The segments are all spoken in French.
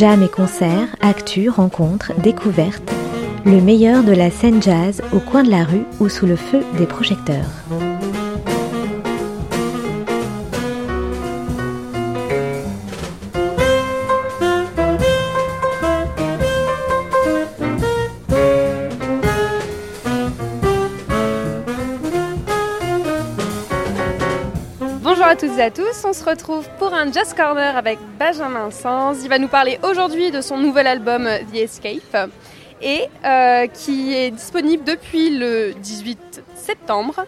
Jam et concerts, actu, rencontres, découvertes, le meilleur de la scène jazz au coin de la rue ou sous le feu des projecteurs. Bonjour à toutes et à tous, on se retrouve pour un Jazz Corner avec Benjamin Sanz. Il va nous parler aujourd'hui de son nouvel album The Escape et euh, qui est disponible depuis le 18 septembre.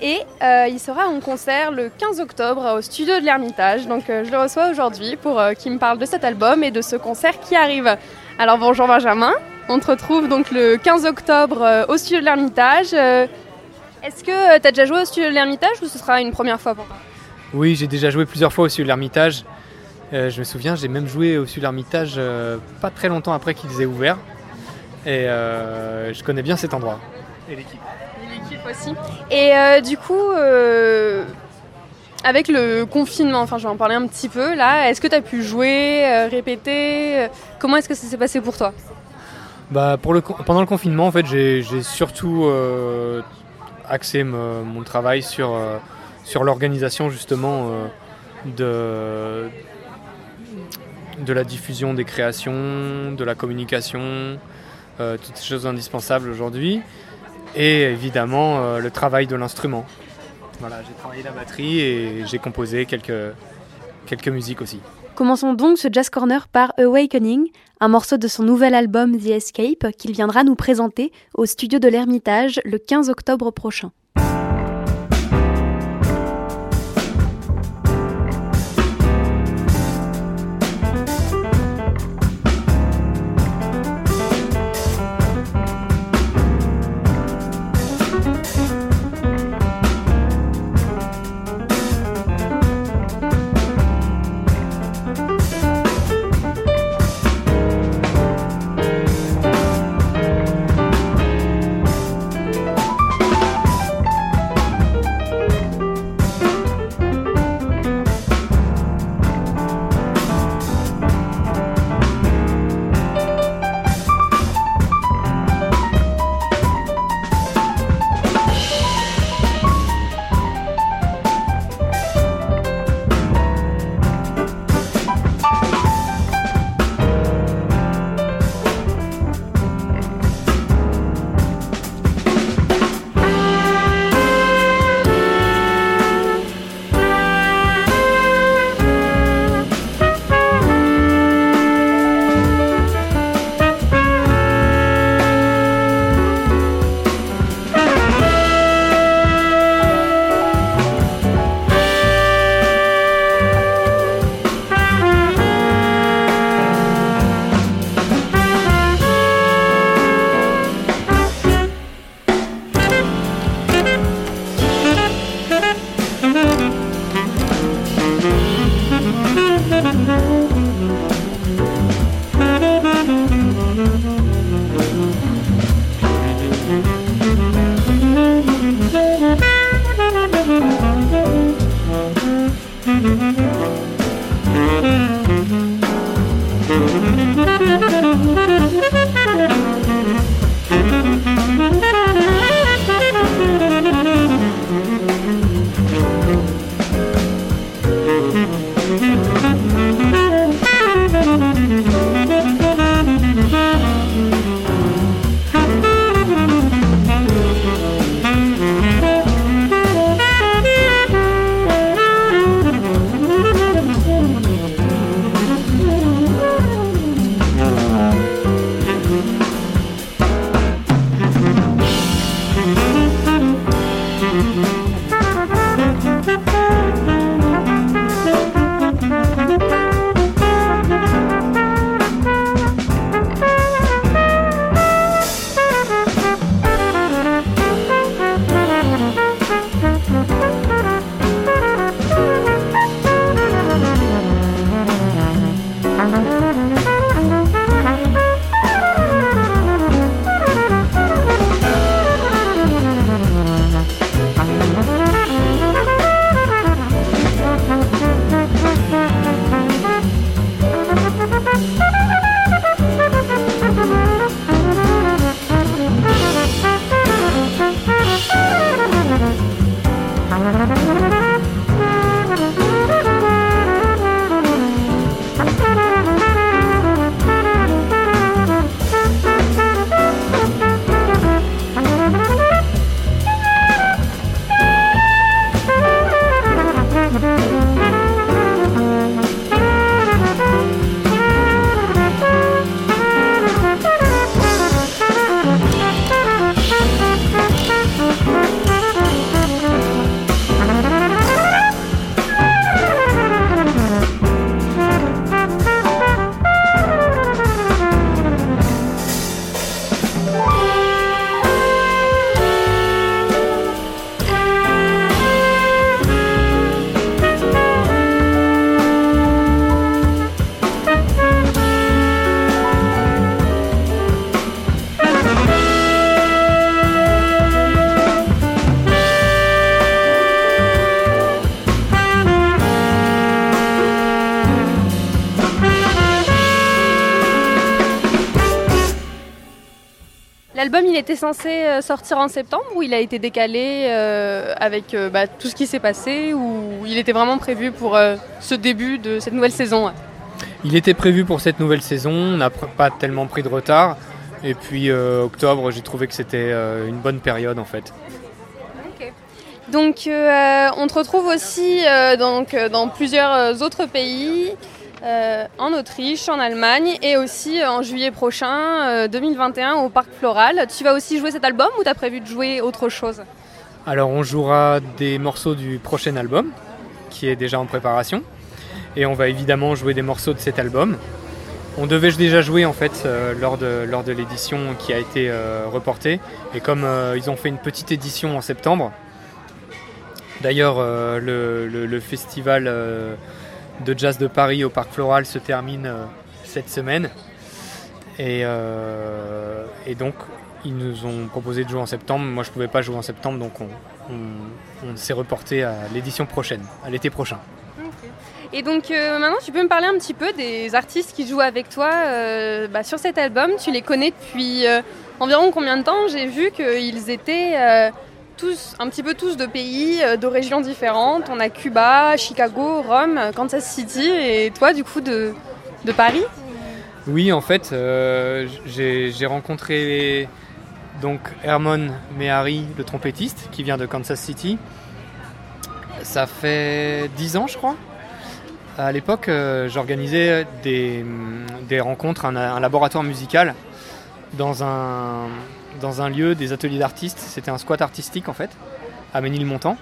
Et euh, il sera en concert le 15 octobre au studio de l'Ermitage. Donc euh, je le reçois aujourd'hui pour qu'il me parle de cet album et de ce concert qui arrive. Alors bonjour Benjamin, on te retrouve donc le 15 octobre au studio de l'Ermitage. Est-ce que tu as déjà joué au studio de l'Ermitage ou ce sera une première fois pour toi? Oui, j'ai déjà joué plusieurs fois au Sud de l'Ermitage. Euh, je me souviens, j'ai même joué au Sud de l'Ermitage euh, pas très longtemps après qu'ils aient ouvert. Et euh, je connais bien cet endroit. Et l'équipe. Et l'équipe aussi. Et du coup, avec le confinement, enfin je vais en parler un petit peu là, est-ce que tu as pu jouer, répéter Comment est-ce que ça s'est passé pour toi? Bah, pour le, Pendant le confinement, en fait, j'ai surtout axé mon travail sur sur l'organisation justement euh, de, de la diffusion des créations, de la communication, euh, toutes ces choses indispensables aujourd'hui, et évidemment euh, le travail de l'instrument. Voilà, j'ai travaillé la batterie et j'ai composé quelques, quelques musiques aussi. Commençons donc ce Jazz Corner par Awakening, un morceau de son nouvel album The Escape qu'il viendra nous présenter au studio de l'Ermitage le 15 octobre prochain. Était censé euh, sortir en septembre ou il a été décalé euh, avec euh, bah, tout ce qui s'est passé ou il était vraiment prévu pour ce début de cette nouvelle saison Il était prévu pour cette nouvelle saison, on n'a pas tellement pris de retard. Et puis octobre, j'ai trouvé que c'était une bonne période en fait. Donc on te retrouve aussi donc, dans plusieurs autres pays. Euh, en Autriche, en Allemagne et aussi euh, en juillet prochain, 2021, euh, au Parc Floral. Tu vas aussi jouer cet album ou tu as prévu de jouer autre chose? Alors on jouera des morceaux du prochain album qui est déjà en préparation et on va évidemment jouer des morceaux de cet album. On devait déjà jouer en fait lors de, lors de l'édition qui a été reportée et comme ils ont fait une petite édition en septembre, d'ailleurs le, festival de jazz de Paris au Parc Floral se termine euh, cette semaine. Euh, et, donc, ils nous ont proposé de jouer en septembre. Moi, je ne pouvais pas jouer en septembre, donc on, s'est reporté à l'édition prochaine, à l'été prochain. Et donc euh, maintenant, tu peux me parler un petit peu des artistes qui jouent avec toi bah, sur cet album. Tu les connais depuis environ combien de temps? J'ai vu qu'ils étaient un petit peu tous de pays, euh, de régions différentes. On a Cuba, Chicago, Rome, Kansas City et toi du coup de, Paris? Oui, en fait, euh, j'ai rencontré donc Hermon Mehari, le trompettiste, qui vient de Kansas City. Ça fait 10 ans, je crois. À l'époque, euh, j'organisais des, rencontres, un laboratoire musical dans un, dans un lieu des ateliers d'artistes. C'était un squat artistique en fait, à Ménilmontant.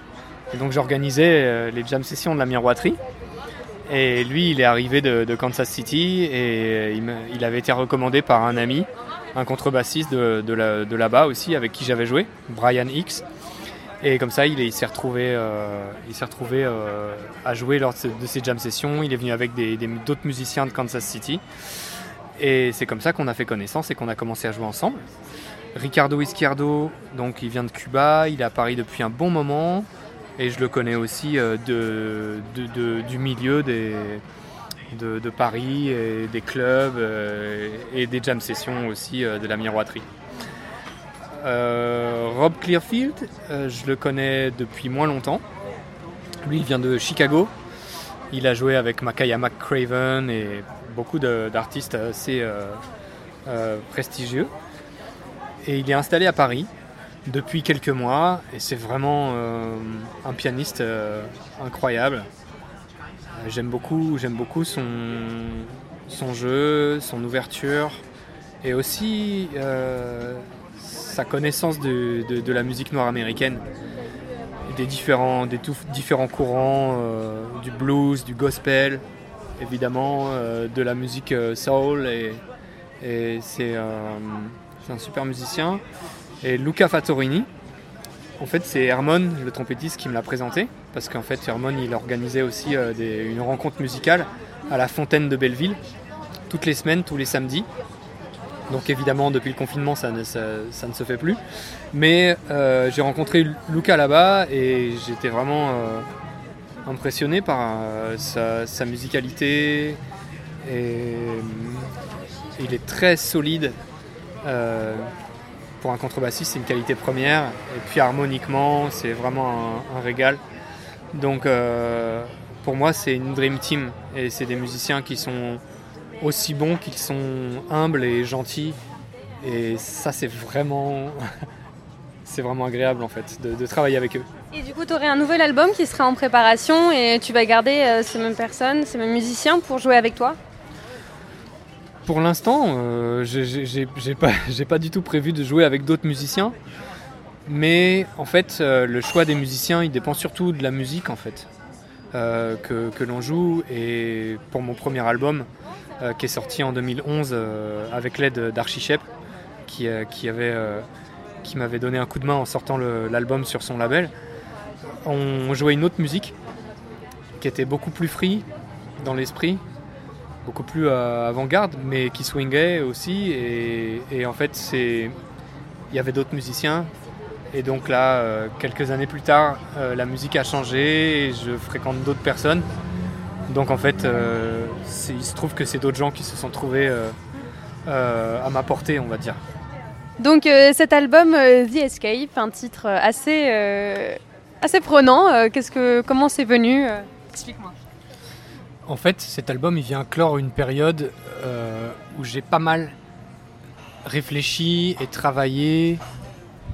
Et donc j'organisais euh, les jam sessions de la miroiterie. Et lui, il est arrivé de, Kansas City et il, avait été recommandé par un ami, un contrebassiste de, là-bas aussi, avec qui j'avais joué, Brian X. Et comme ça, il, s'est retrouvé, euh, il s'est retrouvé euh, à jouer lors de, ces jam sessions. Il est venu avec d'autres musiciens de Kansas City. Et c'est comme ça qu'on a fait connaissance et qu'on a commencé à jouer ensemble. Ricardo Izquierdo, donc il vient de Cuba, il est à Paris depuis un bon moment et je le connais aussi euh, du milieu de, Paris et des clubs euh, et des jam sessions aussi euh, de la miroiterie. Rob Clearfield, je le connais depuis moins longtemps. Lui, il vient de Chicago. Il a joué avec Makaya McCraven et beaucoup d'artistes assez prestigieux. Et il est installé à Paris depuis quelques mois. Et c'est vraiment euh, un pianiste euh, incroyable. J'aime beaucoup, j'aime beaucoup son, jeu, son ouverture. Et aussi euh, sa connaissance de, de, la musique noire américaine, des différents, des différents courants, du blues, du gospel, évidemment, de la musique soul. Et, et c'est c'est un super musicien. Et Luca Fattorini, en fait, c'est Hermon, le trompettiste, qui me l'a présenté. Parce qu'en fait, Hermon, il organisait aussi euh, une rencontre musicale à la Fontaine de Belleville, toutes les semaines, tous les samedis. Donc évidemment, depuis le confinement, ça ne, se fait plus. Mais euh, j'ai rencontré Luca là-bas et j'étais vraiment euh, impressionné par sa, sa, musicalité. Et il est très solide pour un contrebassiste, c'est une qualité première. Et puis harmoniquement, c'est vraiment un, régal. Donc pour moi c'est une dream team et c'est des musiciens qui sont aussi bons qu'ils sont humbles et gentils et ça c'est vraiment c'est vraiment agréable en fait de, travailler avec eux. Et du coup, tu aurais un nouvel album qui sera en préparation et tu vas garder euh, ces mêmes personnes, ces mêmes musiciens pour jouer avec toi? Pour l'instant, euh, j'ai pas, du tout prévu de jouer avec d'autres musiciens. Mais en fait, euh, le choix des musiciens, il dépend surtout de la musique en fait euh, que, l'on joue. Et pour mon premier album, qui est sorti en 2011 avec l'aide d'Archichep, qui, qui m'avait donné un coup de main en sortant l'album sur son label, on jouait une autre musique qui était beaucoup plus free dans l'esprit, beaucoup plus euh, avant-garde, mais qui swingait aussi. Et, en fait, c'est il y avait d'autres musiciens. Et donc là, euh, quelques années plus tard, euh, la musique a changé et je fréquente d'autres personnes. Donc en fait, il se trouve que c'est d'autres gens qui se sont trouvés à ma portée, on va dire. Donc euh, cet album The Escape, un titre euh, assez, assez prenant, qu'est-ce que, comment c'est venu Explique-moi. En fait, cet album il vient clore une période où j'ai pas mal réfléchi et travaillé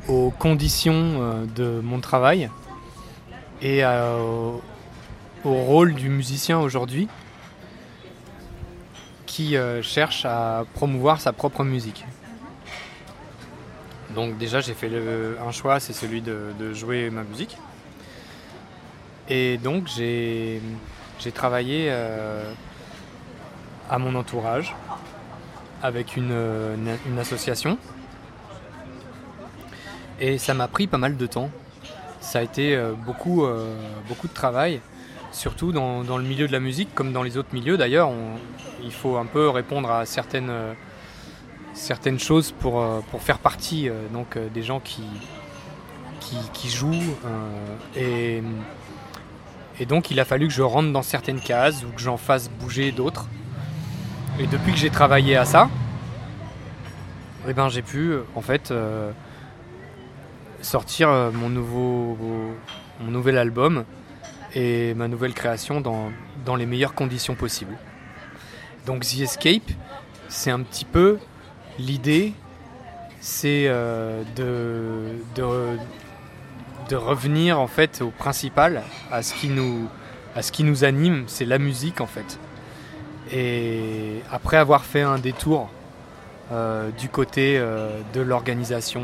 aux conditions de mon travail et au, au rôle du musicien aujourd'hui qui cherche à promouvoir sa propre musique. Donc déjà j'ai fait un choix, c'est celui de, jouer ma musique. Et donc j'ai travaillé euh, à mon entourage avec une, association. Et ça m'a pris pas mal de temps. Ça a été euh, beaucoup, euh, beaucoup de travail, surtout dans, dans, le milieu de la musique, comme dans les autres milieux d'ailleurs. Il faut un peu répondre à certaines certaines choses pour, euh, pour faire partie euh, donc, euh, des gens qui, qui, jouent. et, et donc il a fallu que je rentre dans certaines cases ou que j'en fasse bouger d'autres. Et depuis que j'ai travaillé à ça, eh ben, j'ai pu en fait sortir mon, nouveau, mon nouvel album et ma nouvelle création dans, dans les meilleures conditions possibles. Donc The Escape, c'est un petit peu L'idée, c'est euh, de, de, revenir en fait au principal, à ce qui nous, ce qui nous anime, c'est la musique en fait. Et après avoir fait un détour euh, du côté euh, de l'organisation,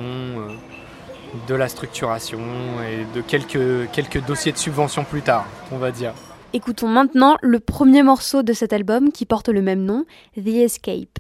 de la structuration et de quelques, quelques dossiers de subvention plus tard, on va dire. Écoutons maintenant le premier morceau de cet album qui porte le même nom, The Escape.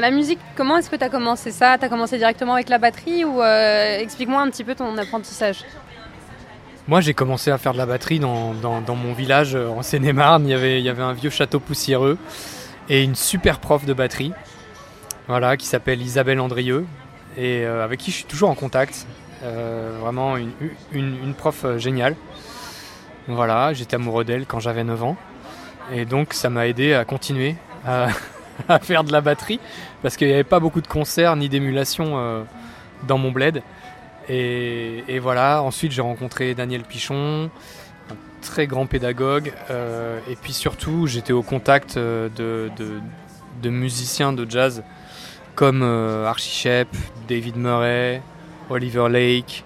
Bah, la musique, comment est-ce que tu as commencé ça? Tu as commencé directement avec la batterie ou explique-moi un petit peu ton apprentissage? Moi, j'ai commencé à faire de la batterie dans, mon village en Seine-et-Marne. Il y, avait, un vieux château poussiéreux et une super prof de batterie voilà, qui s'appelle Isabelle Andrieux et avec qui je suis toujours en contact. vraiment une, une prof géniale. Voilà, j'étais amoureux d'elle quand j'avais 9 ans. Et donc ça m'a aidé à continuer à, faire de la batterie parce qu'il n'y avait pas beaucoup de concerts ni d'émulation euh, dans mon bled. Et, voilà, ensuite j'ai rencontré Daniel Pichon, un très grand pédagogue. Euh, et puis surtout, j'étais au contact euh, de, musiciens de jazz comme Archie Shepp, David Murray, Oliver Lake,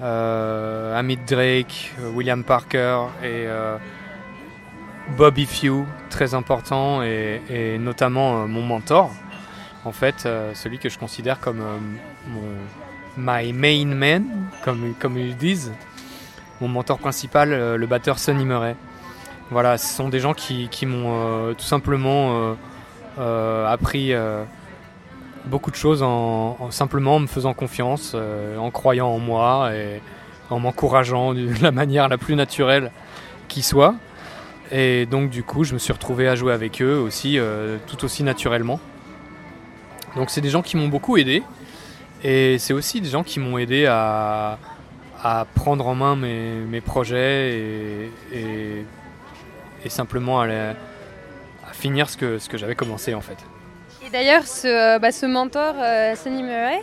Amit Drake, William Parker et Bobby Few, très important, et, notamment euh, mon mentor, en fait, euh, celui que je considère comme euh, mon my main man, comme, ils disent, mon mentor principal, le batteur Sonny Murray. Voilà, ce sont des gens qui, m'ont tout simplement appris beaucoup de choses en, simplement en me faisant confiance, en croyant en moi et en m'encourageant de la manière la plus naturelle qui soit. Et donc du coup, je me suis retrouvé à jouer avec eux aussi, euh, tout aussi naturellement. Donc c'est des gens qui m'ont beaucoup aidé. Et c'est aussi des gens qui m'ont aidé à, prendre en main mes, projets et, simplement à, finir ce que, ce que j'avais commencé en fait. Et d'ailleurs, ce, bah, ce mentor, euh, Sonny Murray,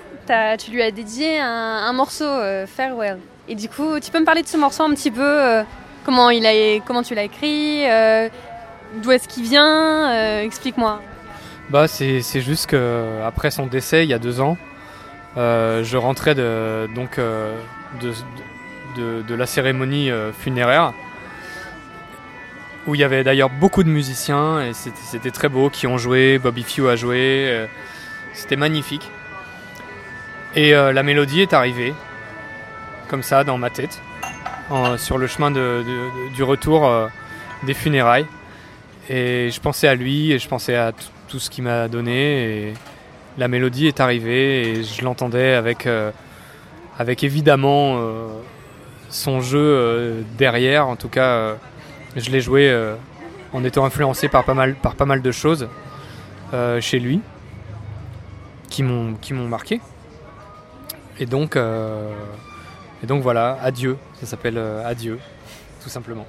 tu lui as dédié un, morceau, euh, Farewell. Et du coup, tu peux me parler de ce morceau un petit peu Comment, il a, tu l'as écrit euh, D'où est-ce qu'il vient euh, Explique-moi. Bah, c'est, juste qu'après son décès, il y a deux ans, euh, je rentrais de, donc, de, de, la cérémonie funéraire, où il y avait d'ailleurs beaucoup de musiciens, et c'était, très beau, qui ont joué, Bobby Few a joué, c'était magnifique. Et la mélodie est arrivée, comme ça, dans ma tête sur le chemin du retour euh, des funérailles. Et je pensais à lui et je pensais à tout ce qu'il m'a donné. Et la mélodie est arrivée et je l'entendais avec, euh, évidemment euh, son jeu derrière. En tout cas, je l'ai joué en étant influencé par pas mal, par pas mal de choses chez lui qui m'ont marqué. Et donc, et donc voilà, adieu, ça s'appelle euh, Adieu, tout simplement.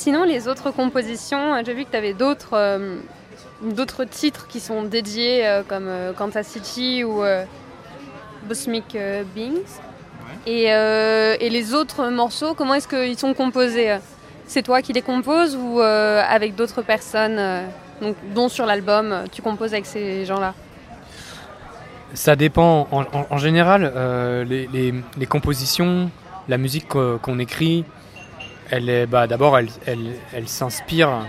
Sinon, les autres compositions, j'ai vu que tu avais d'autres d'autres titres qui sont dédiés comme Kansas City ou Bosmic Beings. Et, et, les autres morceaux, comment est-ce qu'ils sont composés C'est toi qui les composes ou avec d'autres personnes donc, dont sur l'album, tu composes avec ces gens-là? Ça dépend. En, général, euh, les, compositions, la musique qu'on écrit, elle est, bah, d'abord, elle, elle, s'inspire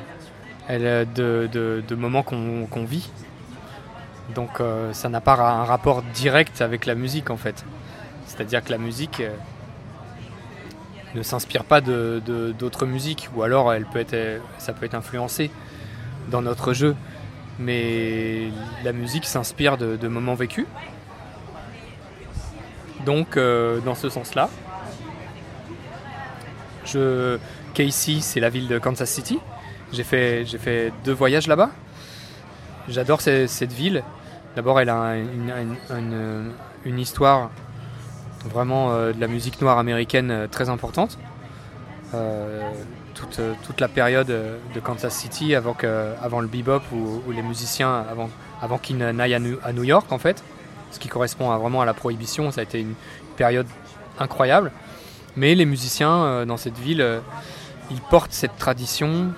elle, de, de, moments qu'on vit. Donc euh, ça n'a pas un rapport direct avec la musique en fait. C'est-à-dire que la musique euh, ne s'inspire pas d'autres musiques, ou alors ça peut être influencé dans notre jeu, mais la musique s'inspire de, moments vécus. Donc, euh, dans ce sens-là, je... Casey, c'est la ville de Kansas City. J'ai fait, fait deux voyages là-bas. J'adore cette, ville. D'abord, elle a une, histoire vraiment euh, de la musique noire américaine euh, très importante. Euh, toute, la période euh, de Kansas City avant, que, avant le bebop où, les musiciens, avant, avant qu'ils n'aillent à, New York en fait, ce qui correspond vraiment à la prohibition, ça a été une période incroyable. Mais les musiciens euh, dans cette ville, ils portent cette tradition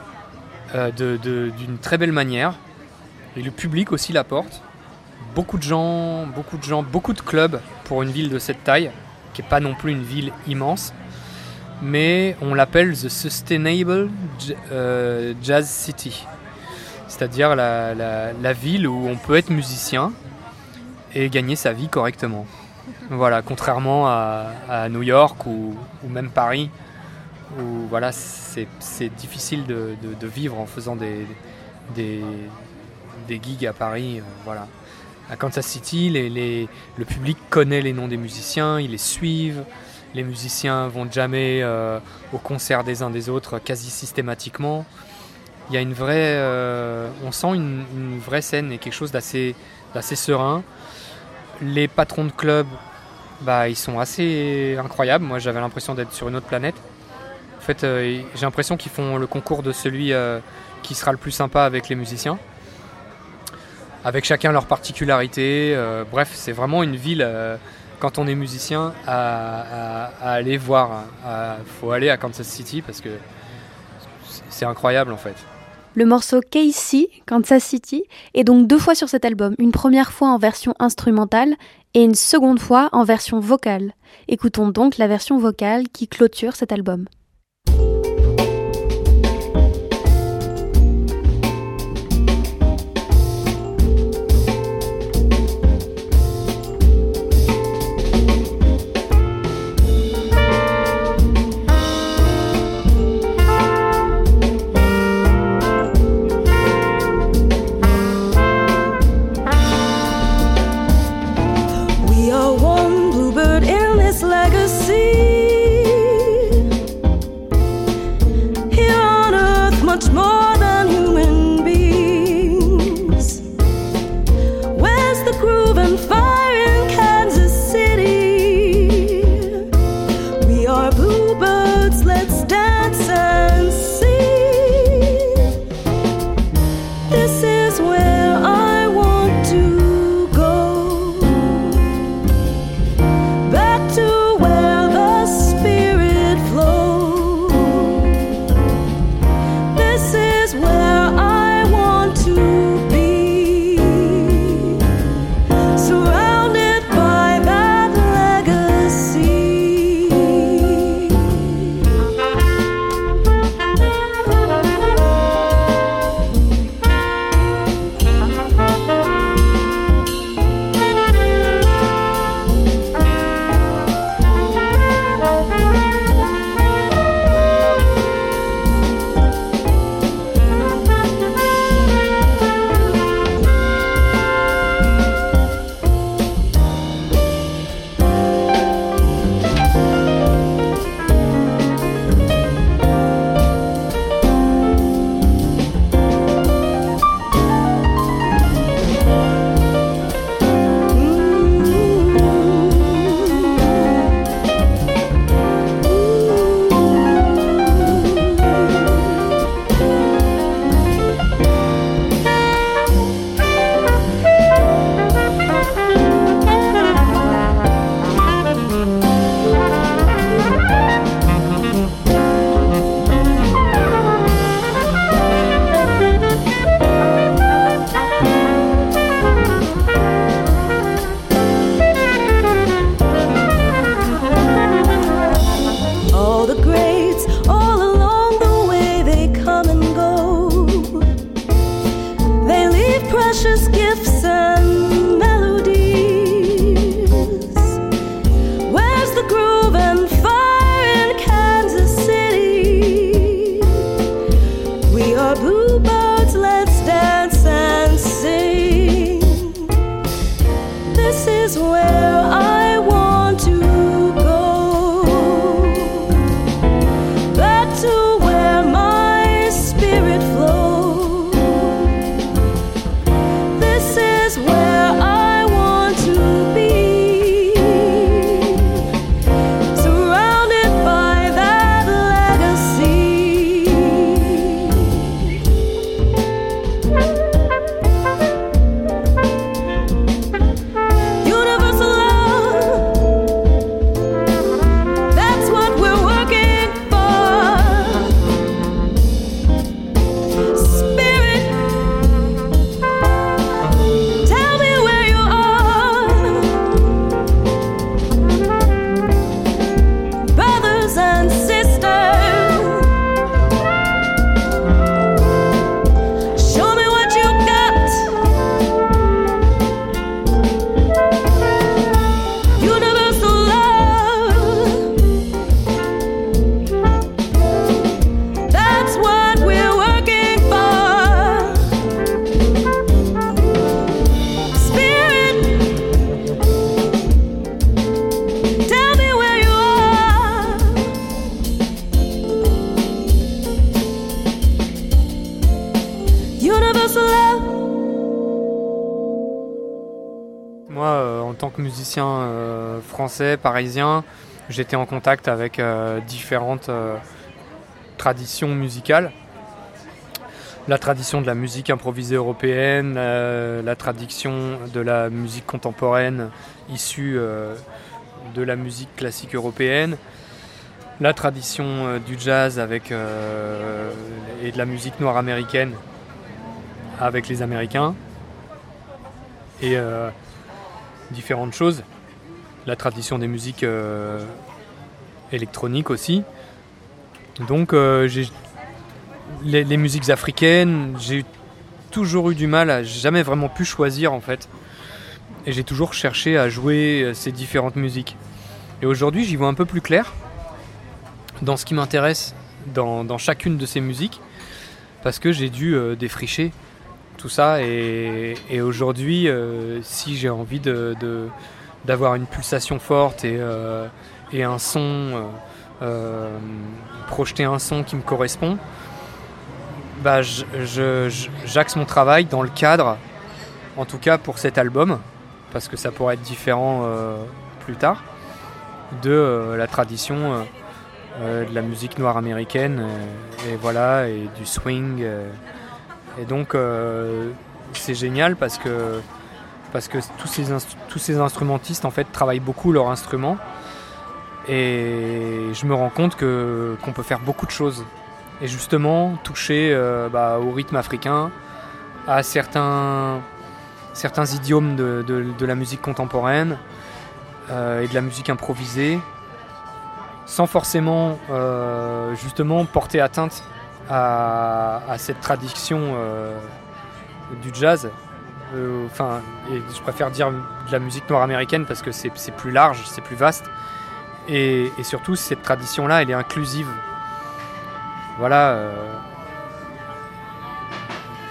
d'une très belle manière. Et le public aussi la porte. Beaucoup de gens, beaucoup de gens, beaucoup de clubs pour une ville de cette taille, qui n'est pas non plus une ville immense mais on l'appelle The Sustainable euh, Jazz City, c'est-à-dire la, ville où on peut être musicien et gagner sa vie correctement. Voilà, contrairement à, New York ou, même Paris, où voilà, c'est difficile de, vivre en faisant des, gigs à Paris. Euh, voilà. À Kansas City, le public connaît les noms des musiciens, ils les suivent les musiciens vont jamais euh, au concert des uns des autres quasi systématiquement. Il y a une vraie, euh, on sent une, vraie scène et quelque chose d'assez, serein. Les patrons de club, bah, ils sont assez incroyables. Moi, j'avais l'impression d'être sur une autre planète. En fait, euh, j'ai l'impression qu'ils font le concours de celui qui sera le plus sympa avec les musiciens, avec chacun leur particularité. bref, c'est vraiment une ville quand on est musicien à, aller voir. Il faut aller à Kansas City parce que c'est incroyable en fait. Le morceau Casey, Kansas City, est donc deux fois sur cet album, une première fois en version instrumentale et une seconde fois en version vocale. Écoutons donc la version vocale qui clôture cet album. Parisien, j'étais en contact avec euh, différentes traditions musicales. La tradition de la musique improvisée européenne, la tradition de la musique contemporaine issue de la musique classique européenne, la tradition du jazz et de la musique noire américaine avec les Américains. Et différentes choses. La tradition des musiques euh, électroniques aussi. Donc euh, j'ai les, musiques africaines, j'ai toujours eu du mal, à jamais vraiment pu choisir en fait. Et j'ai toujours cherché à jouer euh, ces différentes musiques. Et aujourd'hui j'y vois un peu plus clair dans ce qui m'intéresse dans, chacune de ces musiques parce que j'ai dû défricher tout ça. Et, aujourd'hui, si j'ai envie de, d'avoir une pulsation forte et, euh, un son, euh, projeter un son qui me correspond, bah, j'axe mon travail dans le cadre, en tout cas pour cet album, parce que ça pourrait être différent plus tard, de la tradition de la musique noire américaine, et, voilà, et du swing. Et donc euh, c'est génial parce que, parce que tous, ces tous ces instrumentistes en fait travaillent beaucoup leur instrument et je me rends compte que, qu'on peut faire beaucoup de choses. Et justement toucher euh, bah, au rythme africain, à certains, certains idiomes de, de, la musique contemporaine euh, et de la musique improvisée, sans forcément justement porter atteinte à, cette tradition euh, du jazz. Euh, enfin, je préfère dire de la musique noire américaine parce que c'est plus large, c'est plus vaste. Et, surtout, cette tradition-là, elle est inclusive. Voilà. Euh,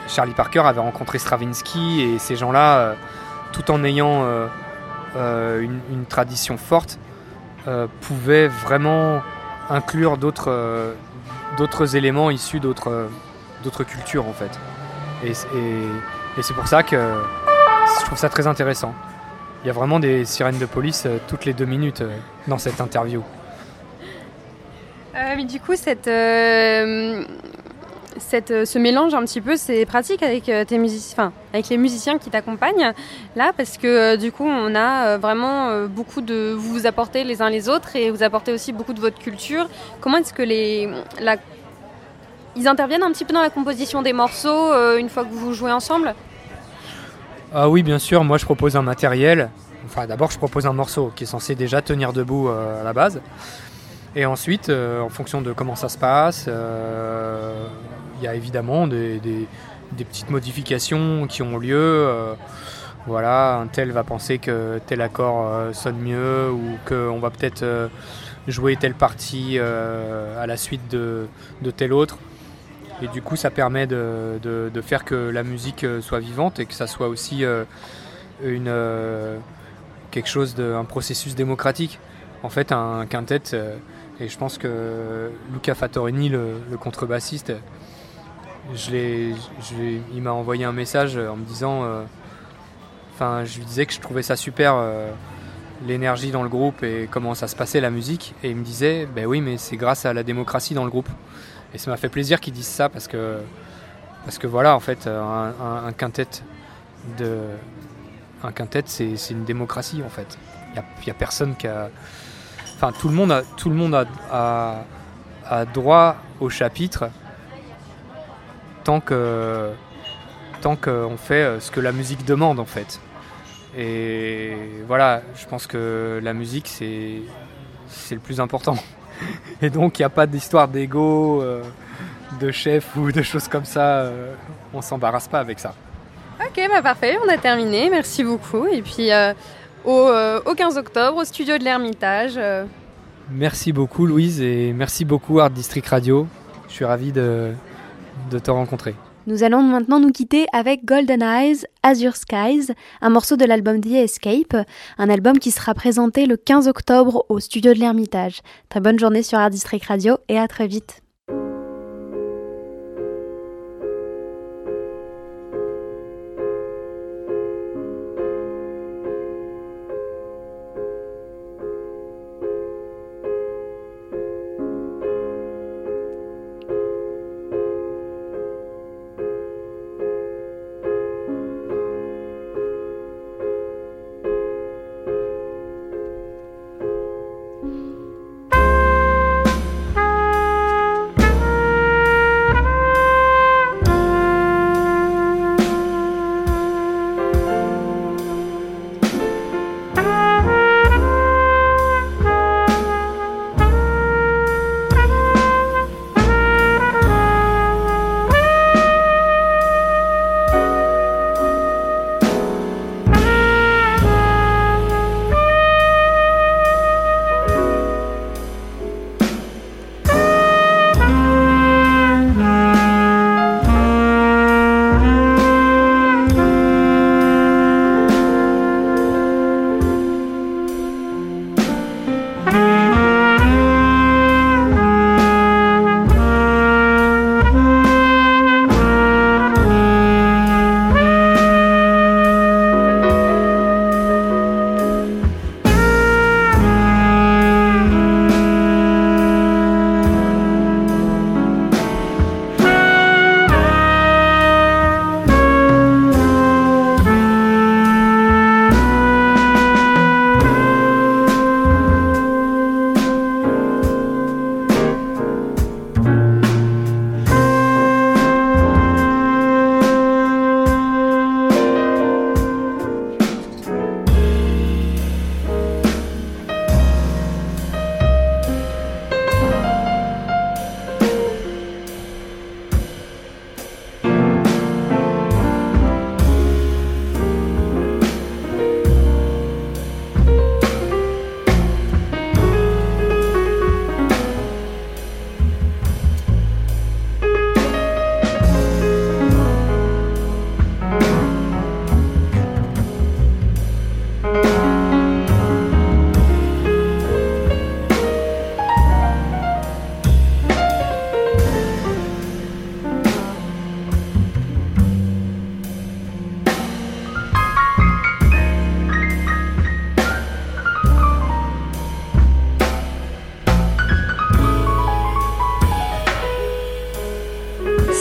Charlie Parker avait rencontré Stravinsky et ces gens-là, tout en ayant une, tradition forte, pouvaient vraiment inclure d'autres éléments issus d'autres d'autres cultures en fait. Et, c'est pour ça que je trouve ça très intéressant. Il y a vraiment des sirènes de police euh, toutes les deux minutes euh, dans cette interview. Euh, mais du coup, cette, cette, ce mélange un petit peu, c'est pratique avec, tes musiciens, avec les musiciens qui t'accompagnent là, parce que du coup, on a vraiment beaucoup de. Vous vous apportez les uns les autres et vous apportez aussi beaucoup de votre culture. Comment est-ce que les, la ils interviennent un petit peu dans la composition des morceaux euh, une fois que vous jouez ensemble? Ah oui, bien sûr. Moi, je propose un matériel. Enfin, d'abord, je propose un morceau qui est censé déjà tenir debout euh, à la base. Et ensuite, euh, en fonction de comment ça se passe, il y a évidemment des, petites modifications qui ont lieu. voilà, un tel va penser que tel accord sonne mieux ou qu'on va peut-être jouer telle partie à la suite de, de tel autre. Et du coup, ça permet de, faire que la musique euh, soit vivante et que ça soit aussi euh, une, euh, quelque chose processus démocratique. En fait, un quintet, et je pense que Luca Fattorini, le, contrebassiste, il m'a envoyé un message en me disant, enfin, je lui disais que je trouvais ça super l'énergie dans le groupe et comment ça se passait la musique. Et il me disait, ben oui, mais c'est grâce à la démocratie dans le groupe. Et ça m'a fait plaisir qu'ils disent ça parce que, parce que voilà, en fait, un, quintet, de, un c'est, une démocratie en fait. Il n'y a, personne qui a. Enfin, tout le monde a, tout le monde a, a, droit au chapitre tant tant qu'on fait ce que la musique demande en fait. Et voilà, je pense que la musique c'est le plus important. Et donc, il n'y a pas d'histoire d'ego, euh, de chef ou de choses comme ça. Euh, on s'embarrasse pas avec ça. Ok, bah parfait, on a terminé. Merci beaucoup. Et puis, euh, au, au, 15 octobre, au studio de l'Ermitage. Merci beaucoup, Louise, et merci beaucoup, Art District Radio. Je suis ravi de, de te rencontrer. Nous allons maintenant nous quitter avec Golden Eyes, Azure Skies, un morceau de l'album The Escape, un album qui sera présenté le 15 octobre au studio de l'Ermitage. Très bonne journée sur Art District Radio et à très vite.